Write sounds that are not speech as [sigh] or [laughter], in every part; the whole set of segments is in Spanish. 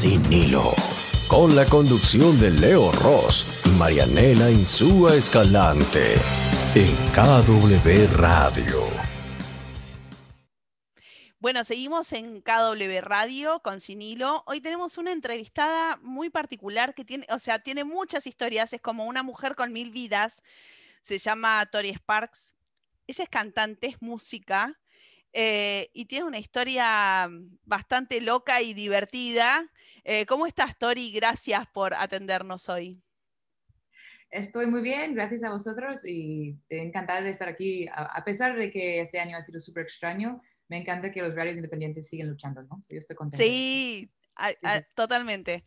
Sin Hilo, con la conducción de Leo Ross y Marianela Insúa Escalante, en KW Radio. Bueno, seguimos en KW Radio con Sin Hilo. Hoy tenemos una entrevistada muy particular que tiene, o sea, tiene muchas historias, es como una mujer con mil vidas. Se llama Tori Sparks. Ella es cantante, es música, eh, y tiene una historia bastante loca y divertida. Eh, ¿Cómo estás, Tori? Gracias por atendernos hoy. Estoy muy bien, gracias a vosotros y encantada de estar aquí. A pesar de que este año ha sido súper extraño, me encanta que los radios independientes siguen luchando, ¿no? yo estoy contenta. Sí, totalmente.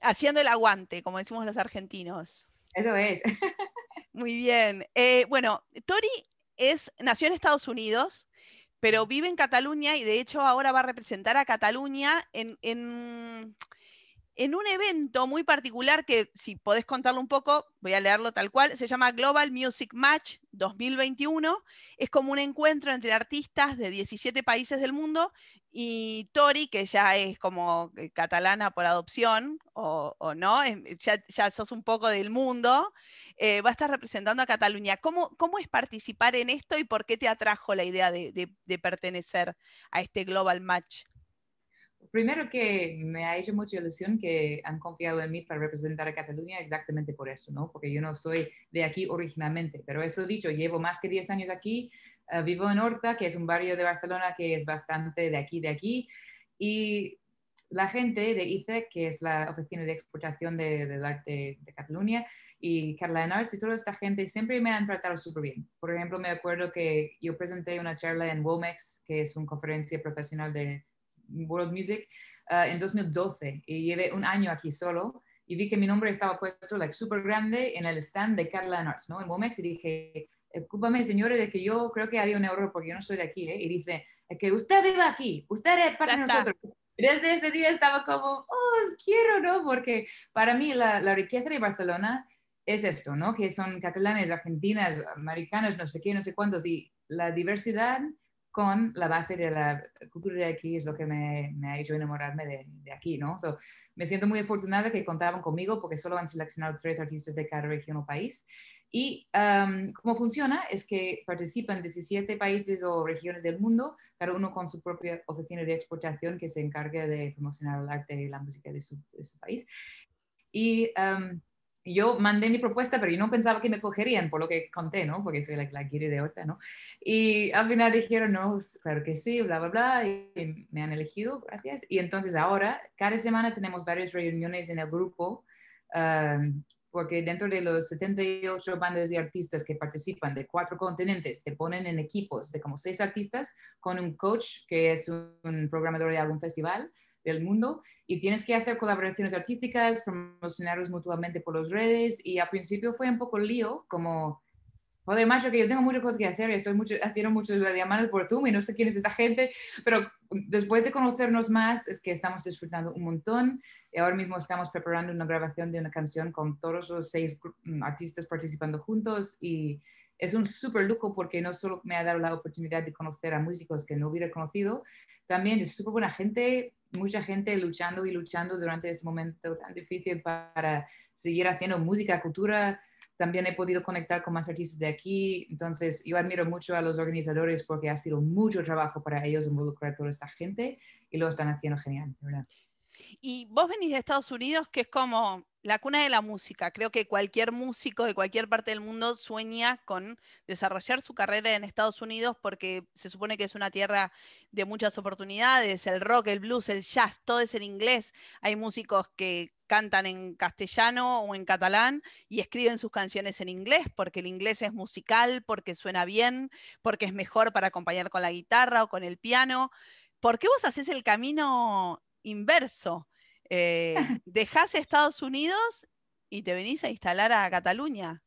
Haciendo el aguante, como decimos los argentinos. Eso es. [laughs] Muy bien. Eh, bueno, Tori es, nació en Estados Unidos, pero vive en Cataluña y de hecho ahora va a representar a Cataluña en, en, un evento muy particular que, si podés contarlo un poco, voy a leerlo tal cual, se llama Global Music Match 2021. Es como un encuentro entre artistas de 17 países del mundo y Tori, que ya es como eh, catalana por adopción, o, no, ya, ya, sos un poco del mundo, eh, va a estar representando a Cataluña. ¿Cómo, ¿Cómo, es participar en esto y por qué te atrajo la idea de, de, pertenecer a este Global Match? Primero que me ha hecho mucha ilusión que han confiado en mí para representar a Cataluña exactamente por eso, ¿no? Porque yo no soy de aquí originalmente, pero eso dicho, llevo más que 10 años aquí, eh, vivo en Horta, que es un barrio de Barcelona que es bastante de aquí, de aquí, y la gente de ICE, que es la oficina de exportación del arte de Cataluña, y Catalan Arts y toda esta gente siempre me han tratado súper bien. Por ejemplo, me acuerdo que yo presenté una charla en WOMEX, que es una conferencia profesional de World Music, uh, en 2012 y llevé un año aquí solo y vi que mi nombre estaba puesto like, súper grande en el stand de Catalan Arts, ¿no? En WOMEX y dije, escúpame señores de que yo creo que había un error porque yo no soy de aquí, ¿eh? Y dice, que usted vive aquí, usted es para nosotros desde ese día estaba como, oh, quiero, ¿no? Porque para mí la, la, riqueza de Barcelona es esto, ¿no? Que son catalanes, argentinas, americanos, no sé qué, no sé cuántos, y la diversidad con la base de la cultura de aquí es lo que me, me ha hecho enamorarme de, aquí, ¿no? So, me siento muy afortunada que contaban conmigo porque solo han seleccionado tres artistas de cada región o país. Y um, cómo funciona es que participan 17 países o regiones del mundo, cada uno con su propia oficina de exportación que se encarga de promocionar el arte y la música de su, país. Um, yo mandé mi propuesta, pero yo no pensaba que me cogerían, por lo que conté, ¿no? Porque soy la, la de Horta, ¿no? Y al final dijeron, no, claro que sí, bla, bla, bla, y me han elegido, gracias. Y entonces ahora, cada semana tenemos varias reuniones en el grupo, porque dentro de los 78 bandas de artistas que participan de cuatro continentes, te ponen en equipos de como seis artistas con un coach que es un programador de algún festival del mundo y tienes que hacer colaboraciones artísticas, promocionarlos mutuamente por las redes. Y al principio fue un poco lío, como, joder, macho, que yo tengo muchas cosas que hacer y estoy mucho, haciendo muchas llamadas por Zoom y no sé quién es esta gente, pero después de conocernos más es que estamos disfrutando un montón. Y ahora mismo estamos preparando una grabación de una canción con todos los seis mm, artistas participando juntos y es un súper lujo porque no solo me ha dado la oportunidad de conocer a músicos que no hubiera conocido, también es súper buena gente, mucha gente luchando y luchando durante este momento tan difícil para seguir haciendo música, cultura. También he podido conectar con más artistas de aquí. Entonces, yo admiro mucho a los organizadores porque ha sido mucho trabajo para ellos involucrar a toda esta gente y lo están haciendo genial, ¿verdad? Y vos venís de Estados Unidos, que es como la cuna de la música. Creo que cualquier músico de cualquier parte del mundo sueña con desarrollar su carrera en Estados Unidos porque se supone que es una tierra de muchas oportunidades. El rock, el blues, el jazz, todo es en inglés. Hay músicos que cantan en castellano o en catalán y escriben sus canciones en inglés porque el inglés es musical, porque suena bien, porque es mejor para acompañar con la guitarra o con el piano. ¿Por qué vos haces el camino inverso? eh, [laughs] dejás Estados Unidos y te venís a instalar a Cataluña.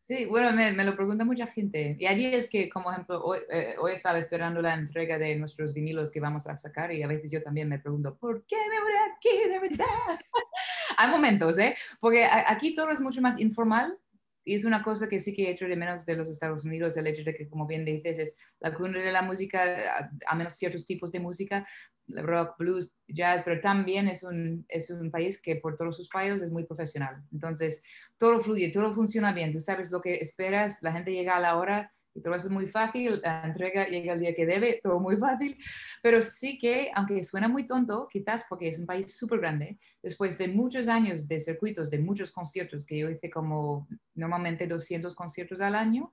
Sí, bueno, me, lo pregunta mucha gente. Y allí es que, como ejemplo, hoy, eh, hoy, estaba esperando la entrega de nuestros vinilos que vamos a sacar y a veces yo también me pregunto, ¿por qué me voy aquí de verdad? [laughs] Hay momentos, ¿eh? Porque aquí todo es mucho más informal y es una cosa que sí que he hecho de menos de los Estados Unidos, el hecho de que, como bien dices, es la cuna de la música, a, menos ciertos tipos de música, rock, blues, jazz, pero también es un, es un país que por todos sus fallos es muy profesional. Entonces, todo fluye, todo funciona bien, tú sabes lo que esperas, la gente llega a la hora y todo eso es muy fácil, la entrega llega el día que debe, todo muy fácil, pero sí que, aunque suena muy tonto, quizás porque es un país súper grande, después de muchos años de circuitos, de muchos conciertos, que yo hice como normalmente 200 conciertos al año,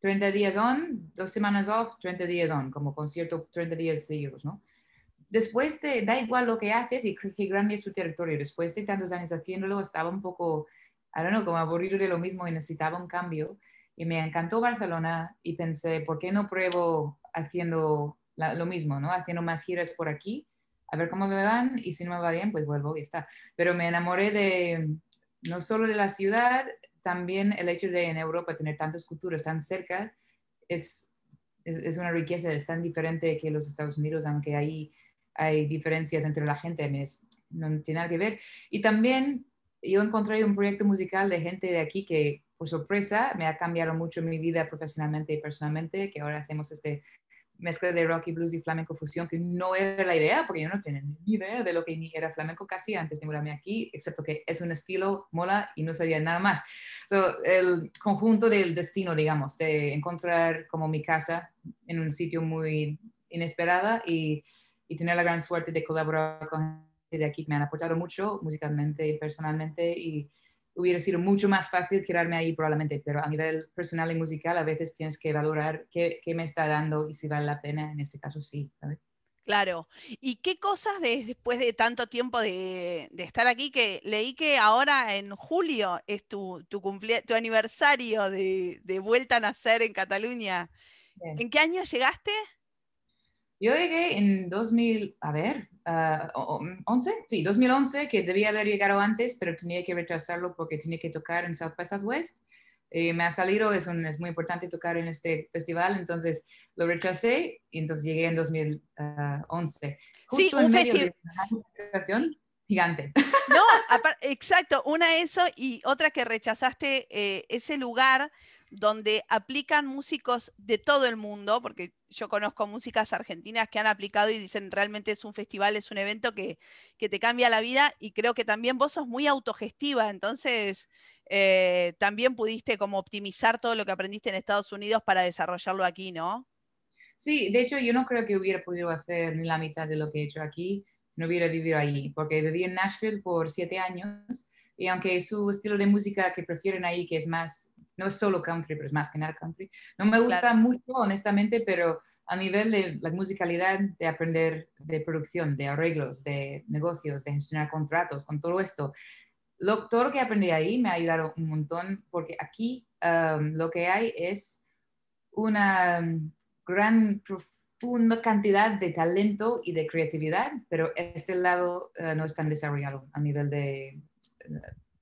30 días on, dos semanas off, 30 días on, como concierto 30 días seguidos, ¿no? Después de, da igual lo que haces y qué grande es tu territorio, después de tantos años haciéndolo, estaba un poco, I don't know, como aburrido de lo mismo y necesitaba un cambio. Y me encantó Barcelona y pensé, ¿por qué no pruebo haciendo lo mismo, ¿no? Haciendo más giras por aquí, a ver cómo me van y si no me va bien, pues vuelvo y está. Pero me enamoré de, no solo de la ciudad, también el hecho de en Europa tener tantas culturas tan cerca es, es, una riqueza, es tan diferente que los Estados Unidos, aunque ahí hay diferencias entre la gente, no tiene nada que ver. Y también yo encontré un proyecto musical de gente de aquí que, por sorpresa, me ha cambiado mucho mi vida profesionalmente y personalmente, que ahora hacemos este mezcla de rock y blues y flamenco fusión, que no era la idea, porque yo no tenía ni idea de lo que ni era flamenco casi antes de mudarme aquí, excepto que es un estilo, mola y no sabía nada más. el conjunto del destino, digamos, de encontrar como mi casa en un sitio muy inesperada y, y tener la gran suerte de colaborar con gente de aquí que me han aportado mucho musicalmente y personalmente y hubiera sido mucho más fácil quedarme ahí probablemente, pero a nivel personal y musical a veces tienes que valorar qué, qué me está dando y si vale la pena, en este caso sí, ¿sabes? Claro. ¿Y qué cosas después de tanto tiempo de, de, estar aquí que leí que ahora en julio es tu, tu, tu aniversario de, de, vuelta a nacer en Cataluña? ¿En qué año llegaste? Yo llegué en 2000, a ver, 11, ah, sí, 2011, que debía haber llegado antes, pero tenía que retrasarlo porque tenía que tocar en South by Southwest. Eh, me ha salido, es, un, es, muy importante tocar en este festival, entonces lo retrasé y entonces llegué en 2011. Ah, Justo sí, un festival gigante. [laughs] No, exacto, una eso y otra que rechazaste eh, ese lugar donde aplican músicos de todo el mundo, porque yo conozco músicas argentinas que han aplicado y dicen realmente es un festival, es un evento que, te cambia la vida y creo que también vos sos muy autogestiva, entonces eh, también pudiste como optimizar todo lo que aprendiste en Estados Unidos para desarrollarlo aquí, ¿no? Sí, de hecho yo no creo que hubiera podido hacer ni la mitad de lo que he hecho aquí si no hubiera vivido allí, porque viví en Nashville por siete años y aunque su estilo de música que prefieren ahí, que es más no es solo country, pero es más que nada country. No me gusta mucho, honestamente, pero a nivel de la musicalidad, de aprender de producción, de arreglos, de negocios, de gestionar contratos, con todo esto, lo, todo lo que aprendí ahí me ha ayudado un montón, porque aquí um, lo que hay es una um, gran, profunda cantidad de talento y de creatividad, pero este lado uh, no es tan desarrollado a nivel de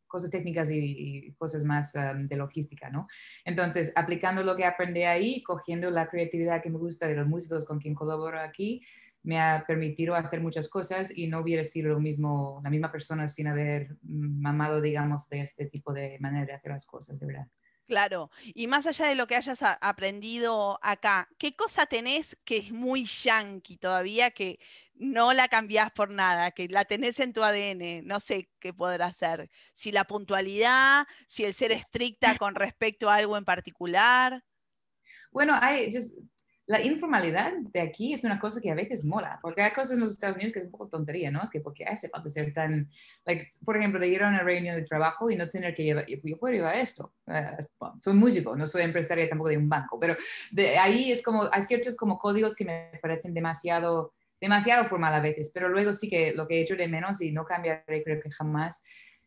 cosas técnicas y, cosas más de logística, ¿no? Entonces, aplicando lo que aprendí ahí, cogiendo la creatividad que me gusta de los músicos con quien colaboro aquí, me ha permitido hacer muchas cosas y no hubiera sido lo mismo, la misma persona sin haber mm, mamado, digamos, de este tipo de manera de hacer las cosas, de verdad. Claro, y más allá de lo que hayas aprendido acá, ¿qué cosa tenés que es muy yankee todavía, que no la cambiás por nada, que la tenés en tu ADN? No sé qué podrá ser. Si la puntualidad, si el ser estricta con respecto a algo en particular. Bueno, hay, la informalidad de aquí es una cosa que a veces mola, porque hay cosas en los Estados Unidos que es un poco tontería, ¿no? Es que porque hace falta ser tan, like, por ejemplo, de ir a una reunión de trabajo y no tener que llevar, yo, puedo llevar esto, uh, soy músico, no soy empresaria tampoco de un banco, pero de ahí es como, hay ciertos como códigos que me parecen demasiado, demasiado formal a veces, pero luego sí que lo que he hecho de menos y no cambiaré creo que jamás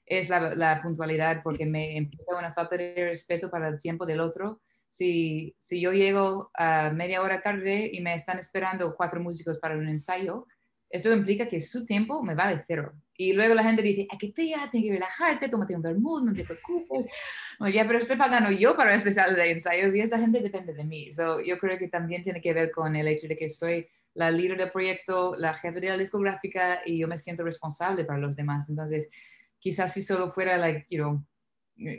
es la, la puntualidad porque me empieza una falta de respeto para el tiempo del otro si, si yo llego a media hora tarde y me están esperando cuatro músicos para un ensayo, esto implica que su tiempo me vale cero. Y luego la gente dice, ¿qué te tienes que relajarte, tómate un vermouth, no te preocupes. ya, pero estoy pagando yo para este sala de ensayos y esta gente depende de mí. So, yo creo que también tiene que ver con el hecho de que soy la líder del proyecto, la jefe de la discográfica y yo me siento responsable para los demás. Entonces, quizás si solo fuera, like, you know,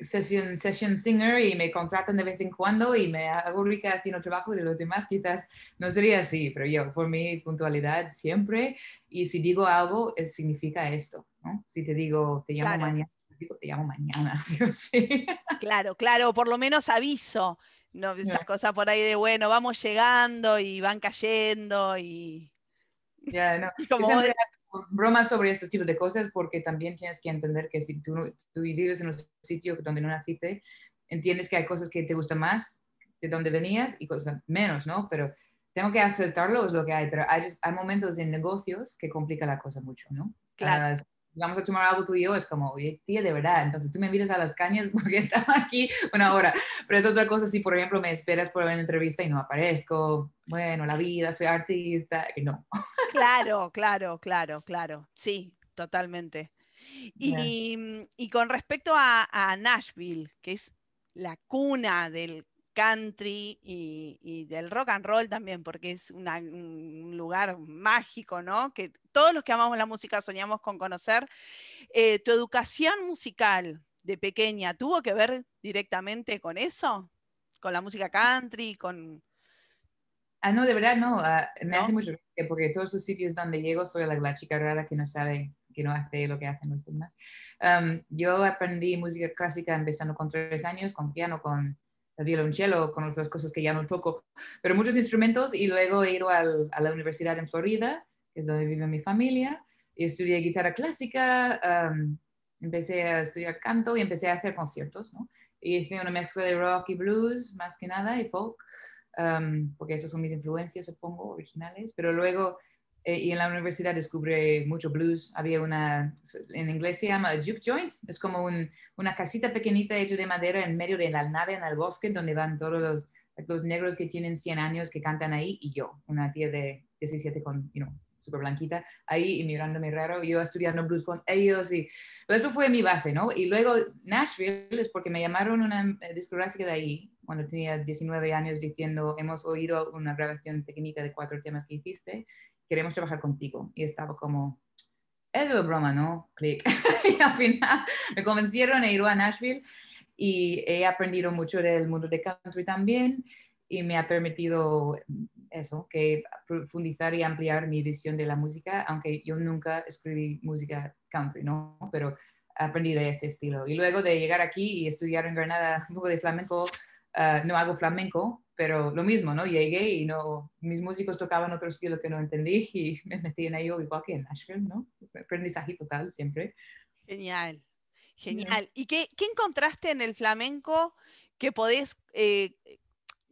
session, session singer y me contratan de vez en cuando y me hago rica haciendo trabajo de los demás, quizás no sería así, pero yo, por mi puntualidad siempre, y si digo algo, es, significa esto, ¿no? Si te digo, te llamo mañana, te llamo mañana, [laughs] ¿sí o sí? Claro, claro, por lo menos aviso, no esas cosas por ahí de, bueno, vamos llegando y van cayendo y... Ya, no. [laughs] Como bromas sobre estos tipos de cosas porque también tienes que entender que si tú, tú vives en un sitio donde no naciste, entiendes que hay cosas que te gustan más de donde venías y cosas menos, ¿no? Pero tengo que aceptarlo, es lo que hay, pero hay, hay momentos en negocios que complica la cosa mucho, ¿no? Claro. Uh, vamos a tomar algo tú y yo, es como, oye, tía, de verdad, entonces tú me invitas a las cañas [laughs] porque estaba aquí una hora, pero es otra cosa si, por ejemplo, me esperas por una entrevista y no aparezco, bueno, la vida, soy artista, y no. Claro, claro, claro, claro, sí, totalmente. Y, y con respecto a, a Nashville, que es la cuna del country y, del rock and roll también, porque es un lugar mágico, ¿no? Que todos los que amamos la música soñamos con conocer. Eh, ¿Tu educación musical de pequeña tuvo que ver directamente con eso? ¿Con la música country? ¿Con, Ah, no, de verdad no. Ah, me hace mucho porque todos esos sitios donde llego soy la, chica rara que no sabe, que no hace lo que hacen los demás. yo aprendí música clásica empezando con tres años, con piano, con el violonchelo, con otras cosas que ya no toco, pero muchos instrumentos y luego he ido al, a la universidad en Florida, que es donde vive mi familia, y estudié guitarra clásica, empecé a estudiar canto y empecé a hacer conciertos, ¿no? Y hice una mezcla de rock y blues, más que nada, y folk, porque esas son mis influencias, supongo, originales, pero luego eh, y en la universidad descubrí mucho blues. Había una, en inglés se llama juke joint, es como una casita pequeñita hecha de madera en medio de la nave en el bosque donde van todos los, los negros que tienen 100 años que cantan ahí y yo, una tía de 17 con, you know, súper blanquita, ahí y mirándome raro, yo estudiando blues con ellos y eso fue mi base, ¿no? Y luego Nashville es porque me llamaron una eh, discográfica de ahí cuando tenía 19 años diciendo, hemos oído una grabación pequeñita de cuatro temas que hiciste queremos trabajar contigo. Y estaba como, eso es broma, ¿no? Click. [laughs] y al final me convencieron a ir a Nashville y he aprendido mucho del mundo de country también y me ha permitido eso, que profundizar y ampliar mi visión de la música, aunque yo nunca escribí música country, ¿no? Pero aprendí de este estilo. Y luego de llegar aquí y estudiar en Granada un poco de flamenco, ah, no hago flamenco, pero lo mismo, ¿no? Llegué y no, mis músicos tocaban otro estilo que no entendí y me metí en ello igual que en Nashville, ¿no? Es un aprendizaje total siempre. Genial, genial. ¿Y qué, qué, encontraste en el flamenco que podés, eh,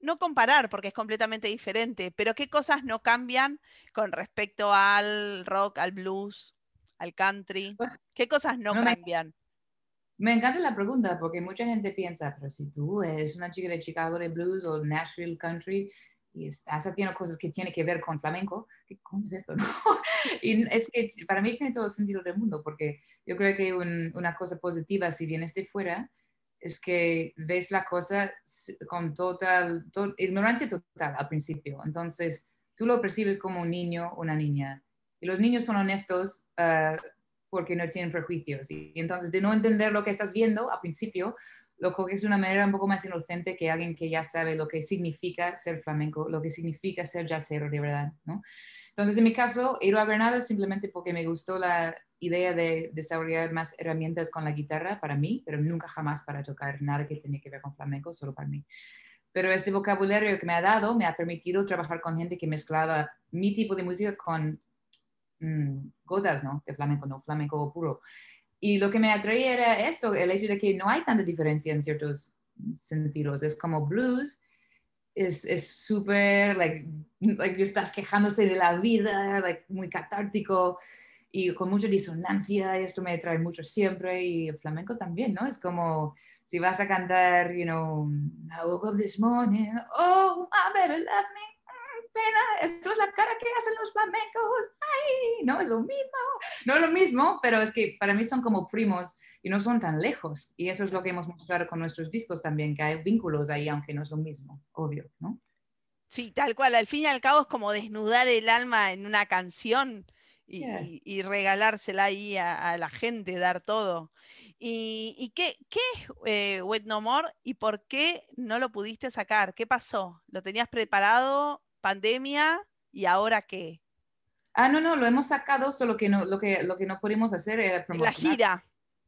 no comparar porque es completamente diferente, pero qué cosas no cambian con respecto al rock, al blues, al country? ¿Qué cosas no, cambian? Me encanta la pregunta porque mucha gente piensa, pero si tú eres una chica de Chicago de blues o Nashville country y estás haciendo cosas que tienen que ver con flamenco, ¿cómo es esto? [laughs] y es que para mí tiene todo el sentido del mundo porque yo creo que una cosa positiva si vienes de fuera es que ves la cosa con total, ignorancia total al principio. Entonces, tú lo percibes como un niño una niña. Y los niños son honestos. Uh, porque no tienen prejuicios. Y, entonces, de no entender lo que estás viendo al principio, lo coges de una manera un poco más inocente que alguien que ya sabe lo que significa ser flamenco, lo que significa ser jazzero de verdad, ¿no? Entonces, en mi caso, he ido a Granada simplemente porque me gustó la idea de desarrollar más herramientas con la guitarra para mí, pero nunca jamás para tocar nada que tenga que ver con flamenco, solo para mí. Pero este vocabulario que me ha dado me ha permitido trabajar con gente que mezclaba mi tipo de música con Mm, gotas, ¿no? De flamenco, no flamenco puro. Y lo que me atraía era esto, el hecho de que no hay tanta diferencia en ciertos sentidos. Es como blues, es súper, like, like, estás quejándose de la vida, like, muy catártico y con mucha disonancia, y esto me atrae mucho siempre, y el flamenco también, ¿no? Es como si vas a cantar, you know, I woke up this morning, oh, I better love me, pena, esto es la cara que hacen los flamencos, ay, no es lo mismo, no es lo mismo, pero es que para mí son como primos y no son tan lejos. Y eso es lo que hemos mostrado con nuestros discos también, que hay vínculos ahí, aunque no es lo mismo, obvio, ¿no? Sí, tal cual, al fin y al cabo es como desnudar el alma en una canción y, regalársela ahí a, la gente, dar todo. ¿Y, qué, qué, es eh, Wet No More y por qué no lo pudiste sacar? ¿Qué pasó? ¿Lo tenías preparado? ¿Pandemia? ¿Y ahora qué? Ah, no, no, lo hemos sacado, solo que no, lo que, lo que no pudimos hacer era promocionar. La gira.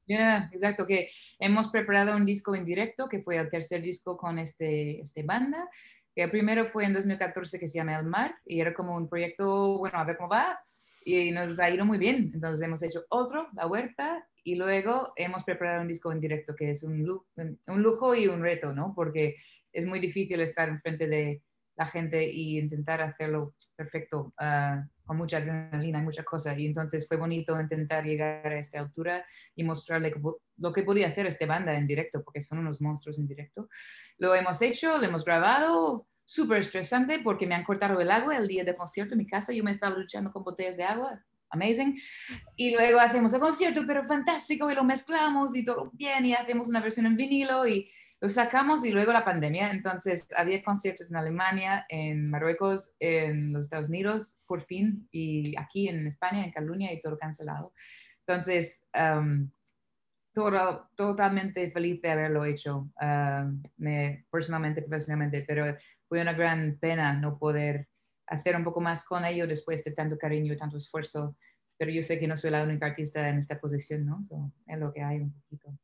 Ya, exacto, que hemos preparado un disco en directo, que fue el tercer disco con este, este banda. El primero fue en 2014 que se llama El Mar y era como un proyecto, bueno, a ver cómo va, y nos ha ido muy bien. Entonces hemos hecho otro, La Huerta, y luego hemos preparado un disco en directo que es un, un lujo y un reto, ¿no? Porque es muy difícil estar enfrente de la gente y intentar hacerlo perfecto, uh, con mucha adrenalina y muchas cosas. Y entonces fue bonito intentar llegar a esta altura y mostrarle lo que podía hacer esta banda en directo, porque son unos monstruos en directo. Lo hemos hecho, lo hemos grabado, súper estresante porque me han cortado el agua el día del concierto en mi casa. Yo me estaba luchando con botellas de agua amazing. Y luego hacemos el concierto, pero fantástico, y lo mezclamos y todo bien, y hacemos una versión en vinilo y lo sacamos y luego la pandemia. Entonces había conciertos en Alemania, en Marruecos, en los Estados Unidos, por fin, y aquí en España, en Cataluña, y todo cancelado. Entonces, um, todo, totalmente feliz de haberlo hecho, um, me, personalmente, profesionalmente, pero fue una gran pena no poder hacer un poco más con ello después de tanto cariño tanto esfuerzo. Pero yo sé que no soy la única artista en esta posición, ¿no? es lo que hay un poquito.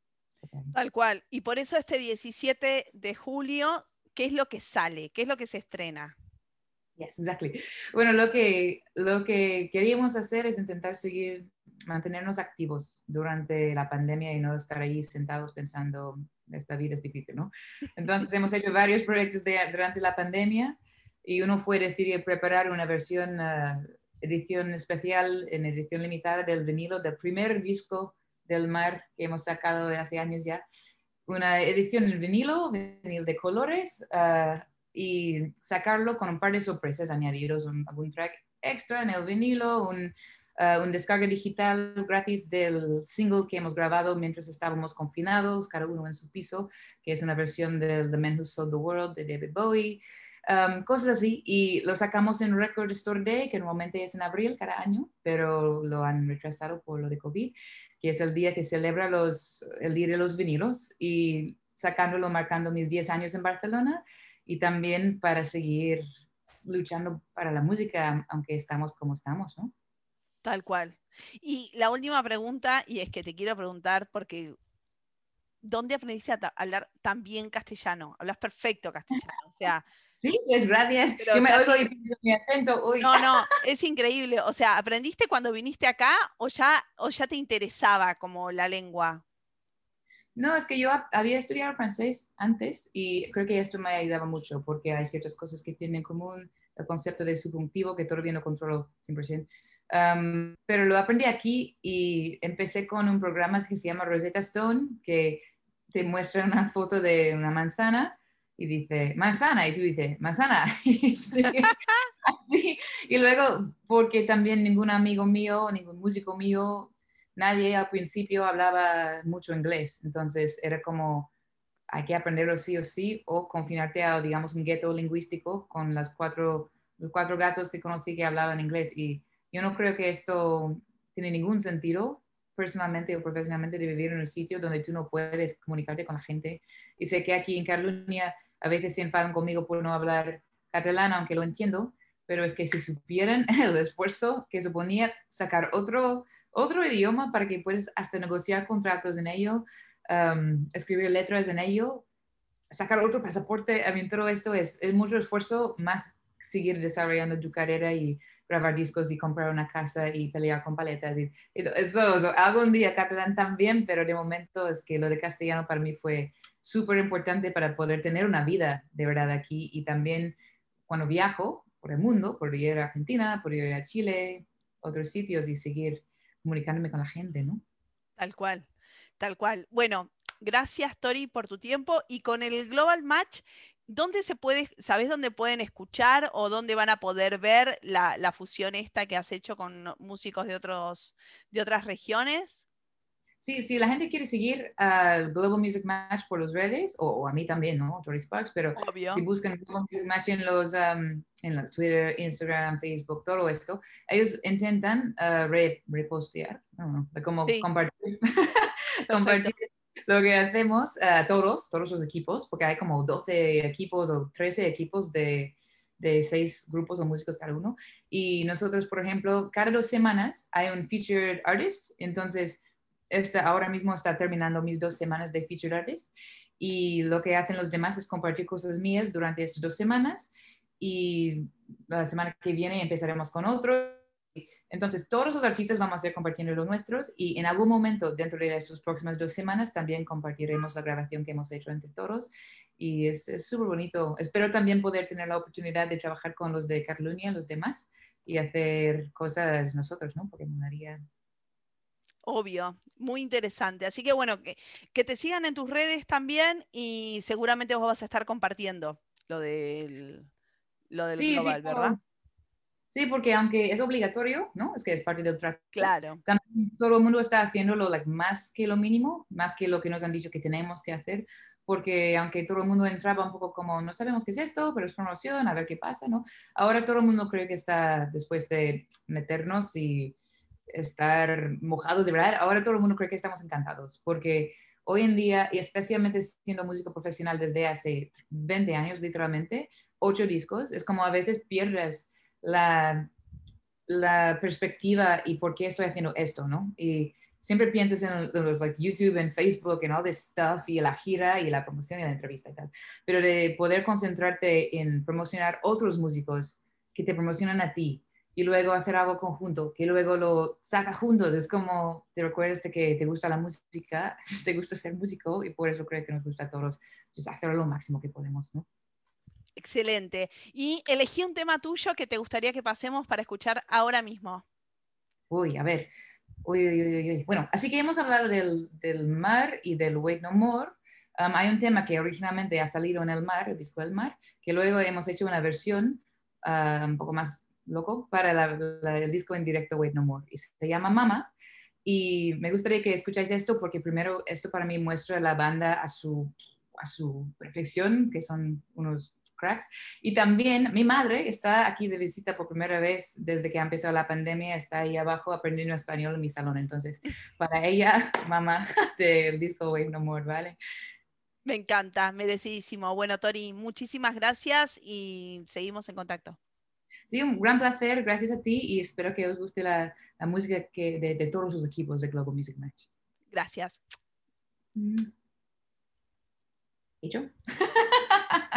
Tal cual. Y por eso este 17 de julio, ¿qué es lo que sale? ¿Qué es lo que se estrena? Yes, exactly. Bueno, lo que, lo que queríamos hacer es intentar seguir, mantenernos activos durante la pandemia y no estar ahí sentados pensando, esta vida es difícil, ¿no? [laughs] Entonces hemos hecho varios proyectos durante la pandemia y uno fue decidir preparar una versión, uh, edición especial en edición limitada del vinilo del primer disco del mar que hemos sacado hace años ya. Una edición en vinilo, vinilo de colores, uh, y sacarlo con un par de sorpresas añadidos, un, algún track extra en el vinilo, un, uh, un descarga digital gratis del single que hemos grabado mientras estábamos confinados, cada uno en su piso, que es una versión del The Man Who Sold the World de David Bowie. Um, cosas así, y lo sacamos en Record Store Day, que normalmente es en abril cada año, pero lo han retrasado por lo de COVID, que es el día que celebra los, el Día de los Vinilos, y sacándolo marcando mis 10 años en Barcelona, y también para seguir luchando para la música, aunque estamos como estamos, ¿no? Tal cual. Y la última pregunta, y es que te quiero preguntar, porque ¿dónde aprendiste a hablar tan bien castellano? Hablas perfecto castellano, o sea... Sí, es gracias. Yo me oigo y mi acento. No, no, es increíble. O sea, ¿aprendiste cuando viniste acá o ya, o ya te interesaba como la lengua? No, es que yo había estudiado francés antes y creo que esto me ayudaba mucho porque hay ciertas cosas que tienen en común el concepto de subjuntivo que todavía no controlo 100%. pero lo aprendí aquí y empecé con un programa que se llama Rosetta Stone, que te muestra una foto de una manzana y dice, manzana, y tú dices, manzana. [laughs] y luego, porque también ningún amigo mío, ningún músico mío, nadie al principio hablaba mucho inglés, entonces era como, hay que aprenderlo sí o sí, o confinarte a, digamos, un gueto lingüístico con las cuatro, los cuatro gatos que conocí que hablaban inglés. Y yo no creo que esto tiene ningún sentido personalmente o profesionalmente de vivir en un sitio donde tú no puedes comunicarte con la gente. Y sé que aquí en Cataluña a veces se enfadan conmigo por no hablar catalán, aunque lo entiendo, pero es que si supieran [laughs] el esfuerzo que suponía sacar otro, otro idioma para que puedas hasta negociar contratos en ello, um, escribir letras en ello, sacar otro pasaporte, a mí todo esto es, es mucho esfuerzo más seguir desarrollando tu carrera y grabar discos y comprar una casa y pelear con paletas. Es todo. algún día catalán también, pero de momento es que lo de castellano para mí fue súper importante para poder tener una vida de verdad aquí y también cuando viajo por el mundo, por ir a Argentina, por ir a Chile, otros sitios y seguir comunicándome con la gente, ¿no? Tal cual, tal cual. Bueno, gracias Tori por tu tiempo y con el Global Match ¿dónde se puede, sabes dónde pueden escuchar o dónde van a poder ver la, fusión esta que has hecho con músicos de, otros, de otras regiones? Sí, sí, la gente quiere seguir al Global Music Match por las redes, o, a mí también, ¿no? Tori Sparks, pero si buscan Global Music Match en los, um, en los Twitter, Instagram, Facebook, todo esto, ellos intentan uh, repostear, como compartir [laughs] compartir lo que hacemos a todos, todos los equipos, porque hay como 12 equipos o 13 equipos de, de seis grupos o músicos cada uno. Y nosotros, por ejemplo, cada dos semanas hay un featured artist. Entonces, esta, ahora mismo está terminando mis dos semanas de featured artist. Y lo que hacen los demás es compartir cosas mías durante estas dos semanas. Y la semana que viene empezaremos con otro entonces, todos los artistas vamos a ser compartiendo los nuestros y en algún momento dentro de estas próximas dos semanas también compartiremos la grabación que hemos hecho entre todos y es súper bonito. Espero también poder tener la oportunidad de trabajar con los de Cataluña, los demás, y hacer cosas nosotros, ¿no? Porque me daría... Obvio, muy interesante. Así que bueno, que, que te sigan en tus redes también y seguramente vos vas a estar compartiendo lo del, lo del global, ¿verdad? Sí, porque aunque es obligatorio, ¿no? Es que es parte del trato. Claro. También todo el mundo está haciéndolo like, más que lo mínimo, más que lo que nos han dicho que tenemos que hacer, porque aunque todo el mundo entraba un poco como, no sabemos qué es esto, pero es promoción, a ver qué pasa, ¿no? Ahora todo el mundo cree que está, después de meternos y estar mojados de verdad, ahora todo el mundo cree que estamos encantados, porque hoy en día, y especialmente siendo músico profesional desde hace 20 años, literalmente, ocho discos, es como a veces pierdes la, la perspectiva y por qué estoy haciendo esto, ¿no? Y siempre piensas en los like, YouTube, en Facebook, en all this stuff, y la gira, y la promoción, y la entrevista y tal. Pero de poder concentrarte en promocionar otros músicos que te promocionan a ti, y luego hacer algo conjunto, que luego lo saca juntos, es como te recuerdas de que te gusta la música, [laughs] te gusta ser músico, y por eso creo que nos gusta a todos, pues hacer lo máximo que podemos, ¿no? Excelente. Y elegí un tema tuyo que te gustaría que pasemos para escuchar ahora mismo. Uy, a ver. Uy, uy, uy, uy. Bueno, así que hemos hablado del, del mar y del Wait No More. Um, hay un tema que originalmente ha salido en el mar, el disco del mar, que luego hemos hecho una versión uh, un poco más loco para el disco en directo Wait No More. Y se llama Mama. Y me gustaría que escucháis esto porque primero esto para mí muestra la banda a su, a su perfección, que son unos cracks. Y también mi madre está aquí de visita por primera vez desde que ha empezado la pandemia, está ahí abajo aprendiendo español en mi salón. Entonces, para ella, mamá [laughs] del disco Wave No More, ¿vale? Me encanta, merecidísimo. Bueno, Tori, muchísimas gracias y seguimos en contacto. Sí, un gran placer, gracias a ti y espero que os guste la, la música que, de, de, todos los equipos de Global Music Match. Gracias. Mm. ¿Hecho? [laughs]